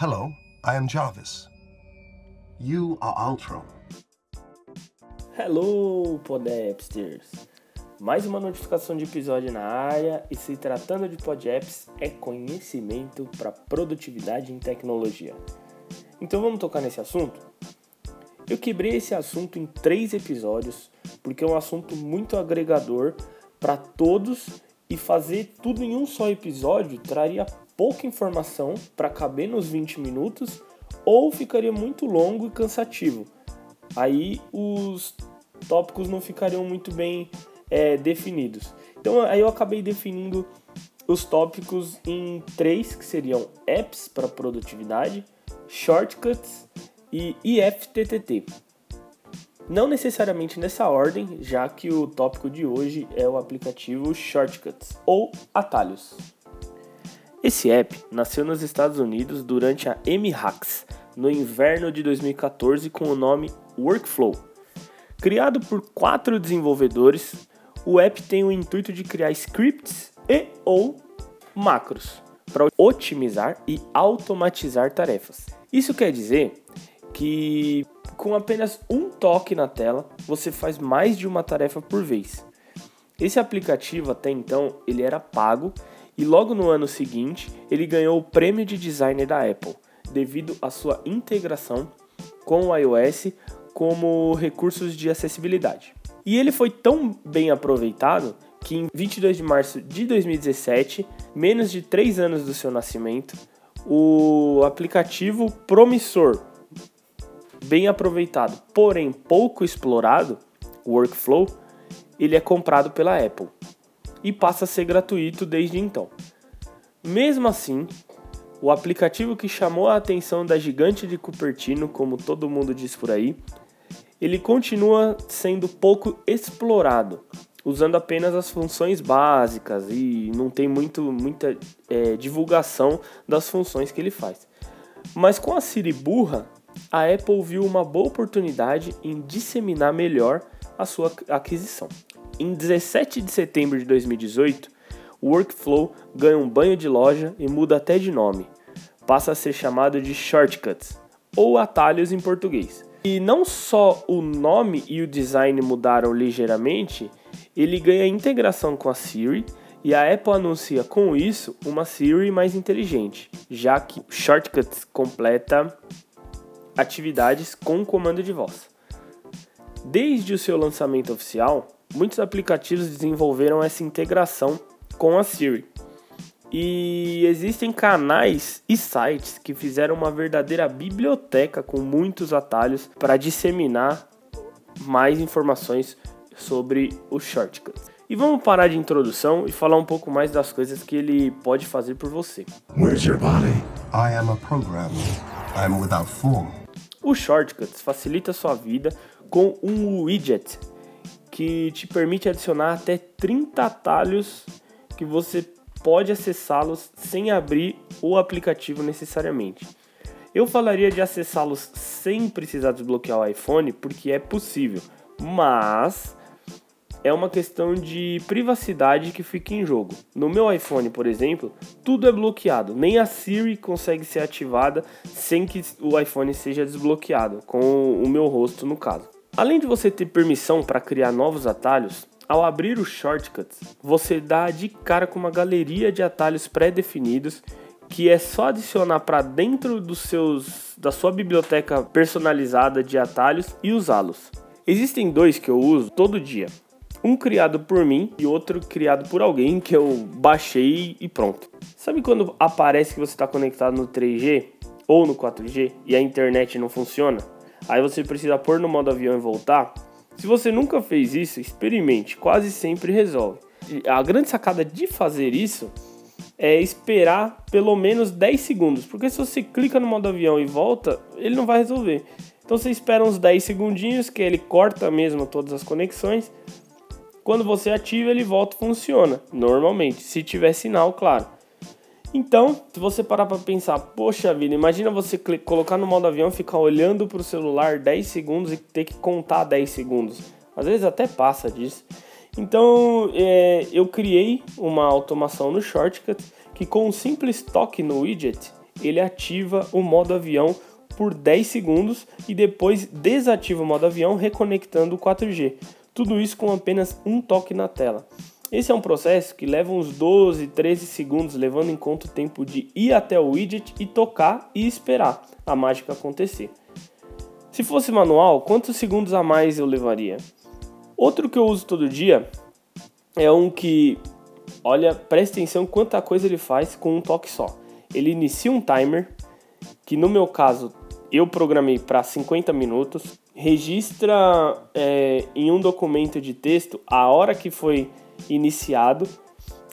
Hello, I am Jarvis. You are Ultron. Hello, Podapsters! Mais uma notificação de episódio na área e se tratando de Podapps é conhecimento para produtividade em tecnologia. Então vamos tocar nesse assunto? Eu quebrei esse assunto em três episódios porque é um assunto muito agregador para todos e fazer tudo em um só episódio traria pouca informação para caber nos 20 minutos ou ficaria muito longo e cansativo. Aí os tópicos não ficariam muito bem é, definidos. Então aí eu acabei definindo os tópicos em três, que seriam apps para produtividade, shortcuts e IFTTT. Não necessariamente nessa ordem, já que o tópico de hoje é o aplicativo Shortcuts ou atalhos. Esse app nasceu nos Estados Unidos durante a M-Hacks, no inverno de 2014, com o nome Workflow. Criado por quatro desenvolvedores, o app tem o intuito de criar scripts e ou macros para otimizar e automatizar tarefas. Isso quer dizer que com apenas um toque na tela, você faz mais de uma tarefa por vez. Esse aplicativo até então ele era pago e logo no ano seguinte ele ganhou o prêmio de designer da Apple devido à sua integração com o iOS como recursos de acessibilidade. E ele foi tão bem aproveitado que em 22 de março de 2017, menos de 3 anos do seu nascimento, o aplicativo promissor bem aproveitado, porém pouco explorado, o Workflow, ele é comprado pela Apple e passa a ser gratuito desde então. Mesmo assim, o aplicativo que chamou a atenção da gigante de Cupertino, como todo mundo diz por aí, ele continua sendo pouco explorado, usando apenas as funções básicas e não tem muito, muita é, divulgação das funções que ele faz. Mas com a Siri burra, a Apple viu uma boa oportunidade em disseminar melhor a sua aquisição. Em 17 de setembro de 2018, o Workflow ganha um banho de loja e muda até de nome. Passa a ser chamado de Shortcuts, ou atalhos em português. E não só o nome e o design mudaram ligeiramente, ele ganha integração com a Siri e a Apple anuncia com isso uma Siri mais inteligente, já que Shortcuts completa atividades com comando de voz. Desde o seu lançamento oficial, muitos aplicativos desenvolveram essa integração com a Siri. E existem canais e sites que fizeram uma verdadeira biblioteca com muitos atalhos para disseminar mais informações sobre o shortcut. E vamos parar de introdução e falar um pouco mais das coisas que ele pode fazer por você. Where's your body? I am a program. I'm without form. O Shortcuts facilita sua vida com um widget que te permite adicionar até 30 atalhos que você pode acessá-los sem abrir o aplicativo necessariamente. Eu falaria de acessá-los sem precisar desbloquear o iPhone porque é possível, mas é uma questão de privacidade que fica em jogo. No meu iPhone, por exemplo, tudo é bloqueado, nem a Siri consegue ser ativada sem que o iPhone seja desbloqueado, com o meu rosto no caso. Além de você ter permissão para criar novos atalhos, ao abrir o Shortcuts, você dá de cara com uma galeria de atalhos pré-definidos que é só adicionar para dentro dos seus da sua biblioteca personalizada de atalhos e usá-los. Existem dois que eu uso todo dia um criado por mim e outro criado por alguém que eu baixei e pronto. Sabe quando aparece que você está conectado no 3G ou no 4G e a internet não funciona? Aí você precisa pôr no modo avião e voltar? Se você nunca fez isso, experimente, quase sempre resolve. A grande sacada de fazer isso é esperar pelo menos 10 segundos, porque se você clica no modo avião e volta, ele não vai resolver. Então você espera uns 10 segundinhos que ele corta mesmo todas as conexões quando você ativa, ele volta e funciona, normalmente, se tiver sinal, claro. Então, se você parar para pensar, poxa vida, imagina você colocar no modo avião, ficar olhando para o celular 10 segundos e ter que contar 10 segundos. Às vezes até passa disso. Então, é, eu criei uma automação no Shortcut que com um simples toque no widget, ele ativa o modo avião por 10 segundos e depois desativa o modo avião reconectando o 4G. Tudo isso com apenas um toque na tela. Esse é um processo que leva uns 12, 13 segundos, levando em conta o tempo de ir até o widget e tocar e esperar a mágica acontecer. Se fosse manual, quantos segundos a mais eu levaria? Outro que eu uso todo dia é um que, olha, presta atenção quanta coisa ele faz com um toque só. Ele inicia um timer, que no meu caso eu programei para 50 minutos, registra é, em um documento de texto a hora que foi iniciado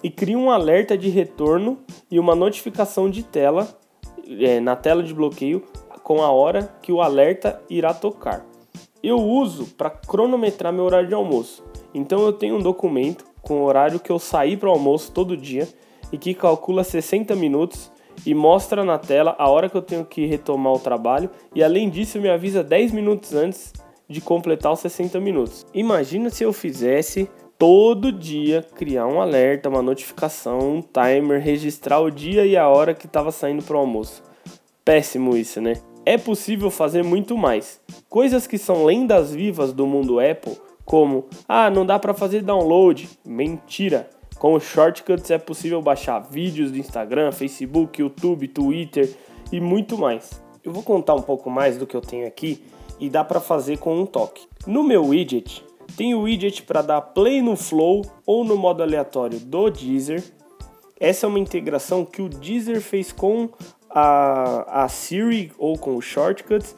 e cria um alerta de retorno e uma notificação de tela é, na tela de bloqueio com a hora que o alerta irá tocar. Eu uso para cronometrar meu horário de almoço. Então eu tenho um documento com o horário que eu saí para o almoço todo dia e que calcula 60 minutos e mostra na tela a hora que eu tenho que retomar o trabalho e além disso me avisa 10 minutos antes de completar os 60 minutos. Imagina se eu fizesse todo dia criar um alerta, uma notificação, um timer, registrar o dia e a hora que estava saindo para o almoço. Péssimo isso, né? É possível fazer muito mais. Coisas que são lendas vivas do mundo Apple, como ah, não dá para fazer download. Mentira. Com os shortcuts é possível baixar vídeos do Instagram, Facebook, YouTube, Twitter e muito mais. Eu vou contar um pouco mais do que eu tenho aqui e dá para fazer com um toque. No meu widget, tem o widget para dar play no Flow ou no modo aleatório do Deezer. Essa é uma integração que o Deezer fez com a, a Siri ou com os shortcuts,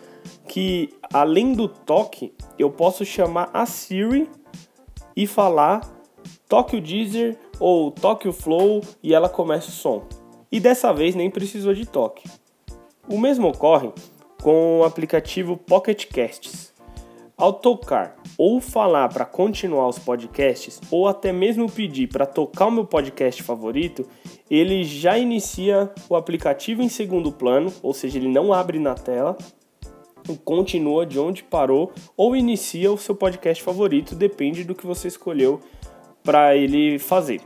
que além do toque, eu posso chamar a Siri e falar toque o Deezer ou toque o Flow e ela começa o som. E dessa vez nem precisou de toque. O mesmo ocorre com o aplicativo Pocket Casts. Ao tocar ou falar para continuar os podcasts, ou até mesmo pedir para tocar o meu podcast favorito, ele já inicia o aplicativo em segundo plano, ou seja, ele não abre na tela, continua de onde parou ou inicia o seu podcast favorito, depende do que você escolheu para ele fazer.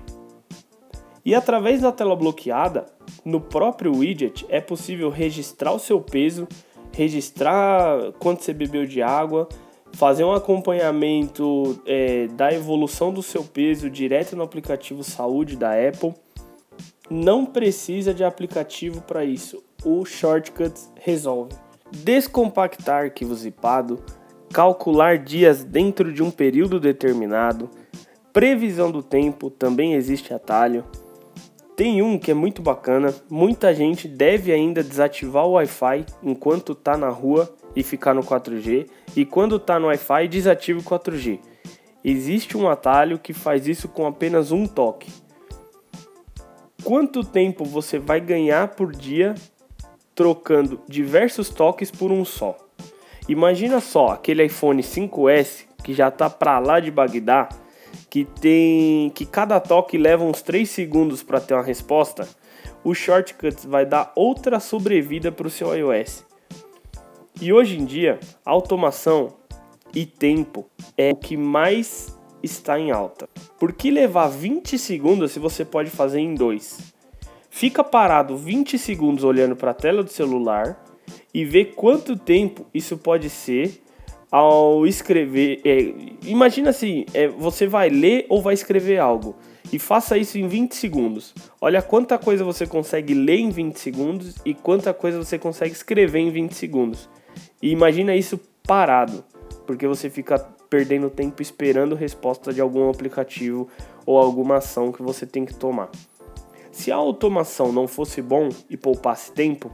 E através da tela bloqueada, no próprio widget é possível registrar o seu peso, registrar quanto você bebeu de água, fazer um acompanhamento é, da evolução do seu peso direto no aplicativo Saúde da Apple. Não precisa de aplicativo para isso, o Shortcuts resolve. Descompactar arquivo zipado, calcular dias dentro de um período determinado, previsão do tempo também existe atalho. Tem um que é muito bacana, muita gente deve ainda desativar o Wi-Fi enquanto está na rua e ficar no 4G, e quando está no Wi-Fi, desative o 4G. Existe um atalho que faz isso com apenas um toque. Quanto tempo você vai ganhar por dia trocando diversos toques por um só? Imagina só aquele iPhone 5S que já está para lá de Bagdá, que tem que cada toque leva uns 3 segundos para ter uma resposta. O Shortcuts vai dar outra sobrevida para o seu iOS. E hoje em dia, automação e tempo é o que mais está em alta. Por que levar 20 segundos se você pode fazer em dois? Fica parado 20 segundos olhando para a tela do celular e vê quanto tempo isso pode ser ao escrever. É, imagina assim: é, você vai ler ou vai escrever algo e faça isso em 20 segundos. Olha quanta coisa você consegue ler em 20 segundos e quanta coisa você consegue escrever em 20 segundos. E imagina isso parado, porque você fica perdendo tempo esperando resposta de algum aplicativo ou alguma ação que você tem que tomar. Se a automação não fosse bom e poupasse tempo,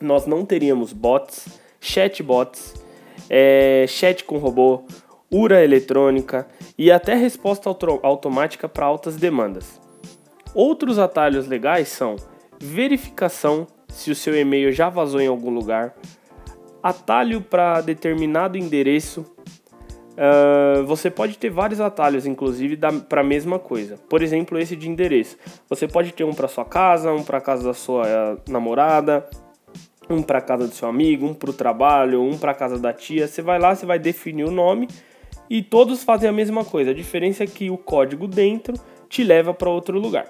nós não teríamos bots, chatbots, é, chat com robô, URA eletrônica e até resposta automática para altas demandas. Outros atalhos legais são verificação se o seu e-mail já vazou em algum lugar, atalho para determinado endereço. Uh, você pode ter vários atalhos, inclusive, para a mesma coisa. Por exemplo, esse de endereço. Você pode ter um para sua casa, um para casa da sua uh, namorada, um para casa do seu amigo, um para o trabalho, um para casa da tia. Você vai lá, você vai definir o nome e todos fazem a mesma coisa. A diferença é que o código dentro te leva para outro lugar.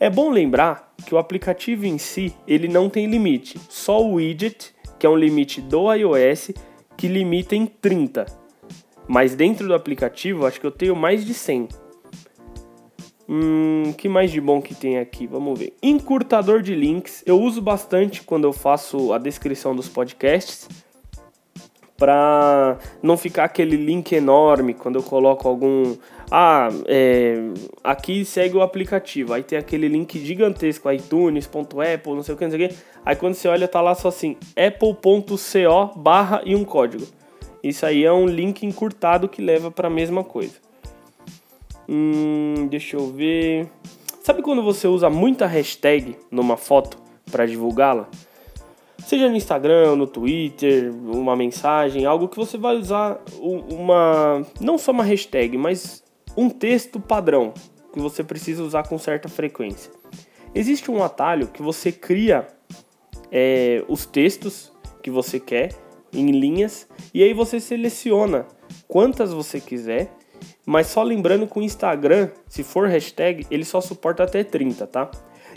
É bom lembrar que o aplicativo em si ele não tem limite, só o widget, que é um limite do iOS, que limita em 30. Mas dentro do aplicativo, acho que eu tenho mais de 100. Hum, que mais de bom que tem aqui? Vamos ver. Encurtador de links. Eu uso bastante quando eu faço a descrição dos podcasts para não ficar aquele link enorme quando eu coloco algum. Ah, é, aqui segue o aplicativo. Aí tem aquele link gigantesco, iTunes.apple, não sei o que, não sei o que. Aí quando você olha, tá lá só assim: apple.co barra e um código. Isso aí é um link encurtado que leva para a mesma coisa. Hum, deixa eu ver. Sabe quando você usa muita hashtag numa foto para divulgá-la? Seja no Instagram, no Twitter, uma mensagem, algo que você vai usar uma. não só uma hashtag, mas um texto padrão que você precisa usar com certa frequência. Existe um atalho que você cria é, os textos que você quer em linhas e aí você seleciona quantas você quiser, mas só lembrando que o Instagram, se for hashtag, ele só suporta até 30, tá?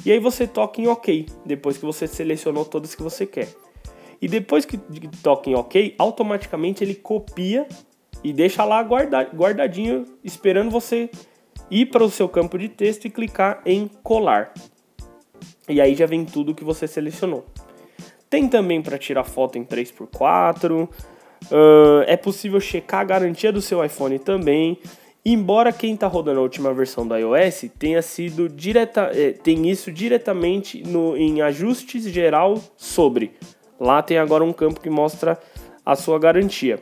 E aí você toca em OK, depois que você selecionou todas que você quer. E depois que toca em OK, automaticamente ele copia e deixa lá guardadinho, esperando você ir para o seu campo de texto e clicar em colar. E aí já vem tudo que você selecionou. Tem também para tirar foto em 3x4. Uh, é possível checar a garantia do seu iPhone também. Embora quem está rodando a última versão da iOS tenha sido direta, eh, tem isso diretamente no, em ajustes geral sobre. Lá tem agora um campo que mostra a sua garantia.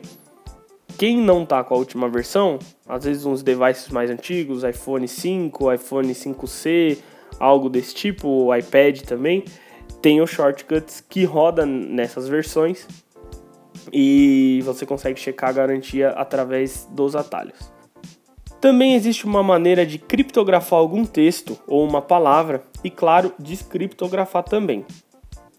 Quem não está com a última versão, às vezes uns devices mais antigos, iPhone 5, iPhone 5C, algo desse tipo, o iPad também, tem o shortcuts que roda nessas versões e você consegue checar a garantia através dos atalhos. Também existe uma maneira de criptografar algum texto ou uma palavra e, claro, descriptografar também.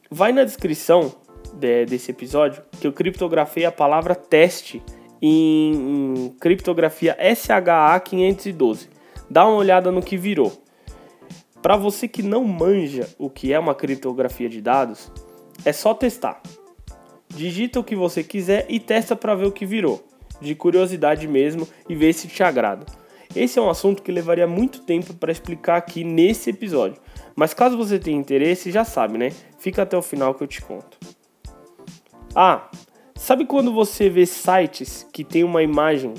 Vai na descrição de, desse episódio que eu criptografei a palavra teste em, em criptografia SHA-512. Dá uma olhada no que virou. Para você que não manja o que é uma criptografia de dados, é só testar. Digita o que você quiser e testa para ver o que virou de curiosidade mesmo e ver se te agrada. Esse é um assunto que levaria muito tempo para explicar aqui nesse episódio, mas caso você tenha interesse, já sabe, né? Fica até o final que eu te conto. Ah, sabe quando você vê sites que tem uma imagem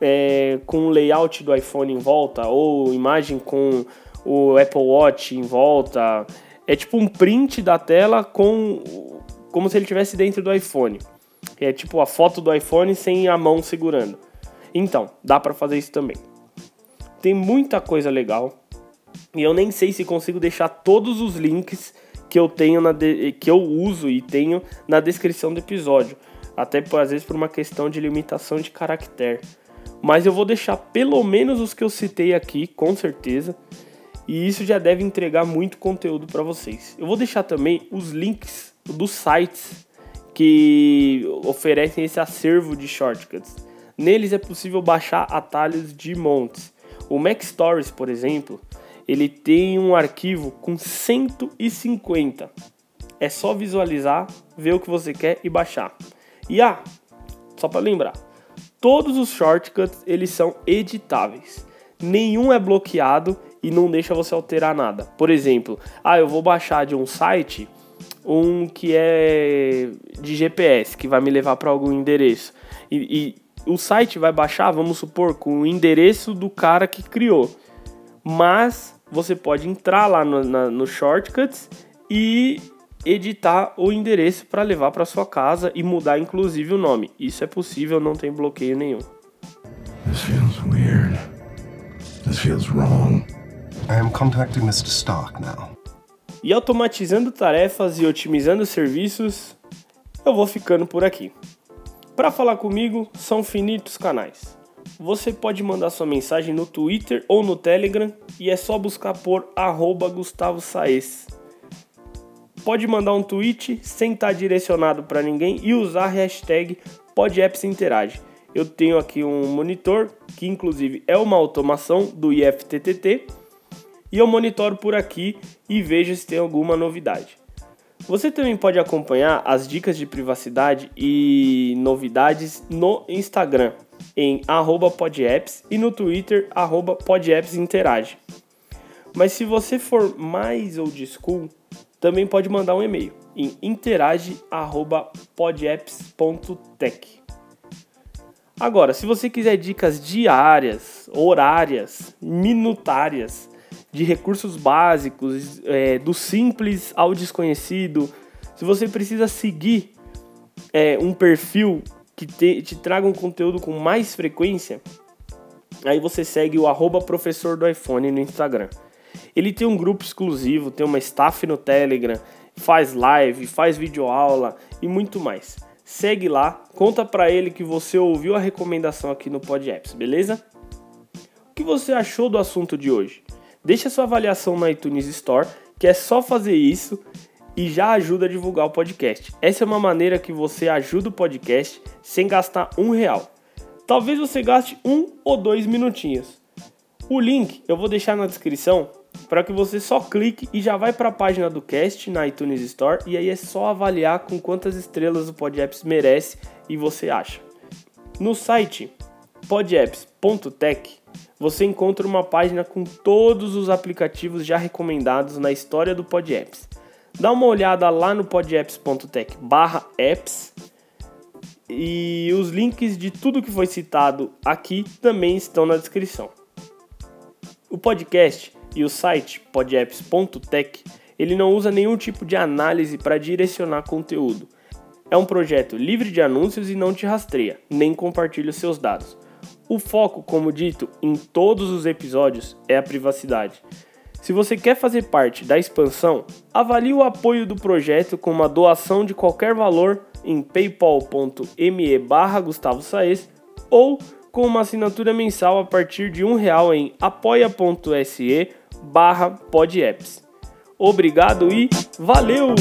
é, com o layout do iPhone em volta ou imagem com o Apple Watch em volta? É tipo um print da tela com como se ele estivesse dentro do iPhone é tipo a foto do iPhone sem a mão segurando. Então, dá para fazer isso também. Tem muita coisa legal. E eu nem sei se consigo deixar todos os links que eu tenho na de... que eu uso e tenho na descrição do episódio, até às vezes por uma questão de limitação de caractere. Mas eu vou deixar pelo menos os que eu citei aqui, com certeza. E isso já deve entregar muito conteúdo para vocês. Eu vou deixar também os links dos sites que oferecem esse acervo de shortcuts. Neles é possível baixar atalhos de montes. O Mac Stories, por exemplo, ele tem um arquivo com 150. É só visualizar, ver o que você quer e baixar. E ah, só para lembrar, todos os shortcuts eles são editáveis. Nenhum é bloqueado e não deixa você alterar nada. Por exemplo, ah, eu vou baixar de um site um que é de GPS, que vai me levar para algum endereço. E, e, o site vai baixar, vamos supor, com o endereço do cara que criou. Mas você pode entrar lá no, na, no Shortcuts e editar o endereço para levar para sua casa e mudar inclusive o nome. Isso é possível, não tem bloqueio nenhum. This feels weird. This feels wrong. I am contacting Mr. Stark now. E automatizando tarefas e otimizando serviços, eu vou ficando por aqui. Para falar comigo, são finitos canais. Você pode mandar sua mensagem no Twitter ou no Telegram e é só buscar por Gustavo Saez. Pode mandar um tweet sem estar direcionado para ninguém e usar a hashtag PodAppsInterage. Eu tenho aqui um monitor que inclusive é uma automação do IFTTT e eu monitoro por aqui e vejo se tem alguma novidade. Você também pode acompanhar as dicas de privacidade e novidades no Instagram em @podapps e no Twitter @podappsinterage. Mas se você for mais old school, também pode mandar um e-mail em interage@podapps.tech. Agora, se você quiser dicas diárias, horárias, minutárias de recursos básicos, é, do simples ao desconhecido, se você precisa seguir é, um perfil que te, te traga um conteúdo com mais frequência, aí você segue o arroba professor do iPhone no Instagram. Ele tem um grupo exclusivo, tem uma staff no Telegram, faz live, faz videoaula e muito mais. Segue lá, conta para ele que você ouviu a recomendação aqui no Pod Apps, beleza? O que você achou do assunto de hoje? Deixa sua avaliação no iTunes Store, que é só fazer isso e já ajuda a divulgar o podcast. Essa é uma maneira que você ajuda o podcast sem gastar um real. Talvez você gaste um ou dois minutinhos. O link eu vou deixar na descrição para que você só clique e já vai para a página do cast na iTunes Store e aí é só avaliar com quantas estrelas o PodApps merece e você acha. No site podapps.tech você encontra uma página com todos os aplicativos já recomendados na história do PodApps. Dá uma olhada lá no podapps.tech apps e os links de tudo que foi citado aqui também estão na descrição. O podcast e o site podapps.tech ele não usa nenhum tipo de análise para direcionar conteúdo. É um projeto livre de anúncios e não te rastreia, nem compartilha seus dados. O foco, como dito em todos os episódios, é a privacidade. Se você quer fazer parte da expansão, avalie o apoio do projeto com uma doação de qualquer valor em paypal.me barra Gustavo Saez ou com uma assinatura mensal a partir de um real em apoia.se barra podapps. Obrigado e valeu!